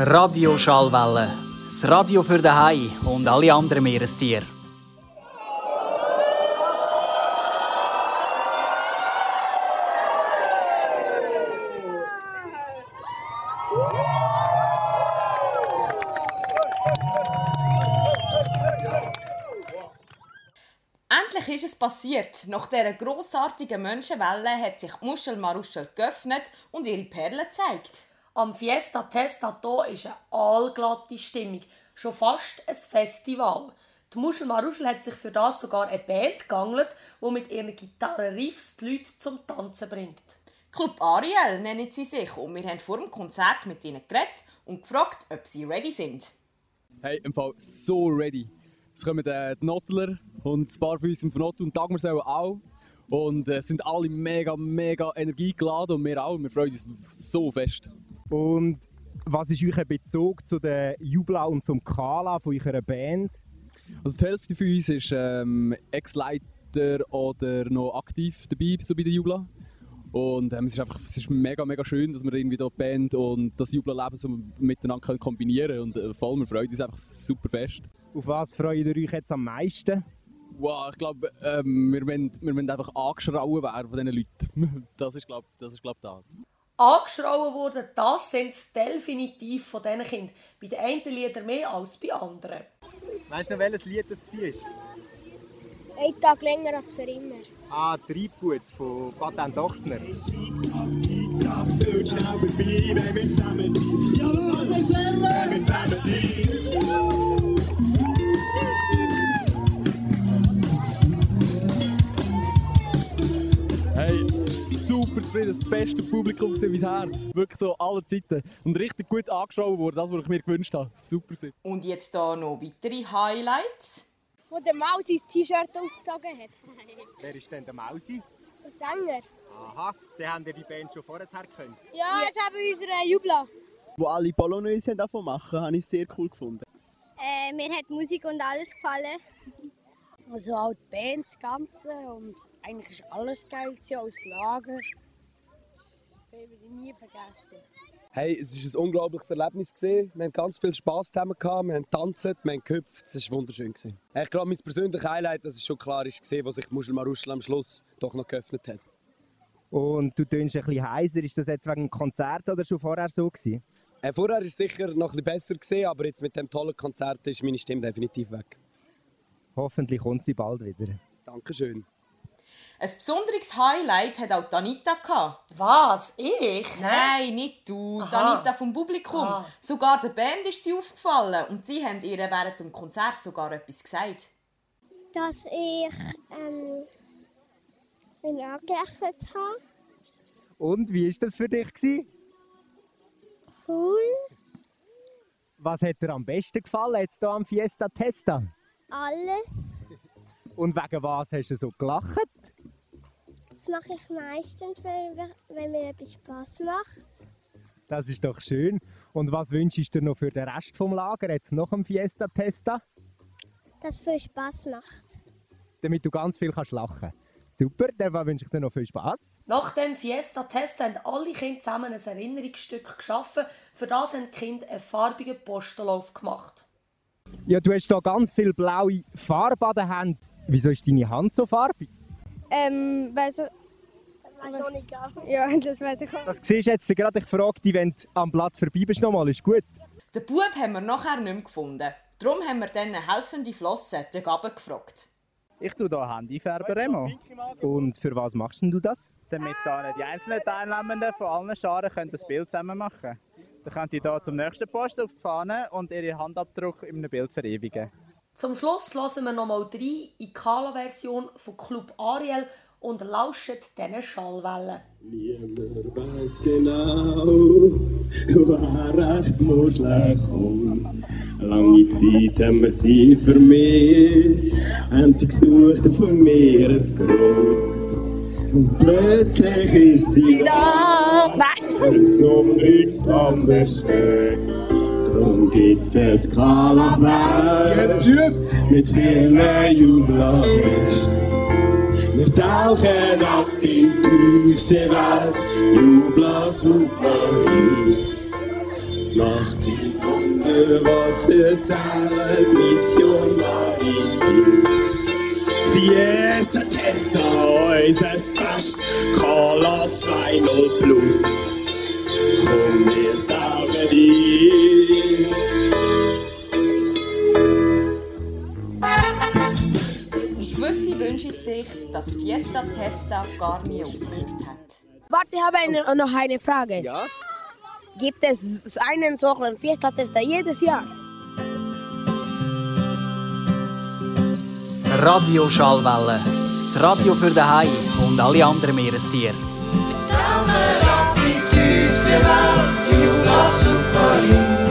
Radioschallwelle. Das Radio für den Hai und alle anderen Meerestiere. Endlich ist es passiert. Nach dieser grossartigen Menschenwelle hat sich Muschel Maruschel geöffnet und ihre Perlen gezeigt. Am Fiesta Testato ist eine allglatte Stimmung. Schon fast ein Festival. Die Muschel Maruschel hat sich für das sogar eine Band gegangelt, die mit ihren Gitarrenriffs die Leute zum Tanzen bringt. Club Ariel nennen sie sich und wir haben vor dem Konzert mit ihnen geredet und gefragt, ob sie ready sind. Hey, im Fall so ready. Es kommen äh, die Nottler und ein paar von uns von Nottel und Dagmar selber auch. Und äh, sind alle mega, mega energiegeladen und wir auch. Wir freuen uns so fest. Und was ist euer Bezug zu der Jubla und zum Kala von eurer Band? Also die Hälfte von uns ist ähm, Ex-Leiter oder noch aktiv dabei, so bei der Jubla. Und ähm, es, ist einfach, es ist mega, mega schön, dass wir irgendwie die Band und das Jubla-Leben so miteinander können kombinieren können. Und äh, vor allem, wir freuen uns einfach super fest. Auf was freut ihr euch jetzt am meisten? Wow, ich glaube, ähm, wir, wollen, wir wollen einfach angeschrauen werden von diesen Leuten. Das ist, glaube das. Ist, glaub, das. Angeschrauen worden, das sind definitiv von diesen Kindern. Bei den einen Liedern mehr als bei anderen. Weißt du noch, welches Lied das ist? Ein Tag länger als für immer. Ah, Treibgut von Patent Ochsner. Fliegt schnell vorbei, wenn wir zusammen sind. Jawohl, das beste Publikum gewesen bisher. Wirklich so aller Zeiten. Und richtig gut angeschaut worden, das, was ich mir gewünscht habe. Super. Und jetzt hier noch weitere Highlights. Wo der Maus sein T-Shirt ausgezogen hat. Wer ist denn der Mausi? Der Sänger. Aha, den haben ihr die Band schon vorher gekannt. Ja, jetzt haben wir unsere Jubla. Wo alle Polonaise davon machen, habe ich sehr cool gefunden. Äh, mir hat die Musik und alles gefallen. Also auch die Band, das Ganze und eigentlich ist alles geil aus Lager. Ich nie vergessen. Hey, es war ein unglaubliches Erlebnis. Gewesen. Wir haben ganz viel Spass zusammen gehabt, wir haben getanzt, wir haben gehüpft. Es war wunderschön. Gewesen. Ich glaube, mein persönliches Highlight, das ist schon klar, ist gesehen, wo sich Muschel Maruschel am Schluss doch noch geöffnet hat. Und du tönst ein bisschen heiser. Ist das jetzt wegen dem Konzert oder schon vorher so gewesen? Äh, vorher war es sicher noch ein bisschen besser, gewesen, aber jetzt mit dem tollen Konzert ist meine Stimme definitiv weg. Hoffentlich kommt sie bald wieder. Dankeschön. Ein besonderes Highlight hat auch Danita gehabt. Was? Ich? Nein, nicht du. Aha. Danita vom Publikum. Ah. Sogar der Band ist sie aufgefallen und sie haben ihr während dem Konzert sogar etwas gesagt. Dass ich ähm, ihn angelächelt habe. Und wie ist das für dich? Gewesen? Cool. Was hat dir am besten gefallen jetzt hier am Fiesta Testa? Alles. Und wegen was hast du so gelacht? Das mache ich meistens, wenn, wir- wenn mir etwas Spaß macht. Das ist doch schön. Und was wünschst du dir noch für den Rest vom Lager jetzt noch am Fiesta Testa? Dass es viel Spaß macht. Damit du ganz viel kannst lachen. Super, dann wünsche ich dir noch viel Spaß. Nach dem Fiesta-Test haben alle Kinder zusammen ein Erinnerungsstück geschaffen. Für das haben die Kinder einen farbigen Postenlauf gemacht. Ja, du hast hier ganz viel blaue Farbe an der Hand. Wieso ist deine Hand so farbig? Ähm, weil so. Das weiß ich gar nicht. Ja, das weiß ich auch. Das siehst du jetzt gerade. Ich frage dich, wenn du am Blatt vorbei bist, nochmal. Ist gut. Den Bub haben wir nachher nicht mehr gefunden. Darum haben wir dann eine helfende Flosse, den Gaben, gefragt. Ich tue hier Handyfärber Remo. Und für was machst denn du das? Damit da die einzelnen Teilnehmenden von allen Scharen können das Bild zusammen machen können. Dann könnt ihr hier zum nächsten Posten auf die Fahne und ihre Handabdruck in einem Bild verewigen. Zum Schluss lassen wir nochmal rein in die Kala-Version von Club Ariel und lauschen diesen Schallwellen. Niemand weiß genau, wer recht Muschel kommt. Lange Zeit haben wir sie vermisst, haben sie gesucht auf dem Meeresgrund. Und plötzlich ist sie da, so nichts anderes schmeckt. Drum gibt's ein Skala-Fest mit vielen Jubelabends. Wir tauchen ab in die tiefste Welt, Jubla super Das Mach die Wunder, was erzählen, Mission Maritim. Fiesta Testa, unser Fest, Cola 2.0 Plus. Gewisse wünschen sich, dass Fiesta Testa gar nie aufgehört hat. Warte, ich habe eine, noch eine Frage. Ja? Gibt es einen solchen Fiesta-Tester jedes Jahr? Radio Schallwelle. Das Radio für den Hai und alle anderen Meerestiere. Tauchen ab in die tiefste Welt, Jura Super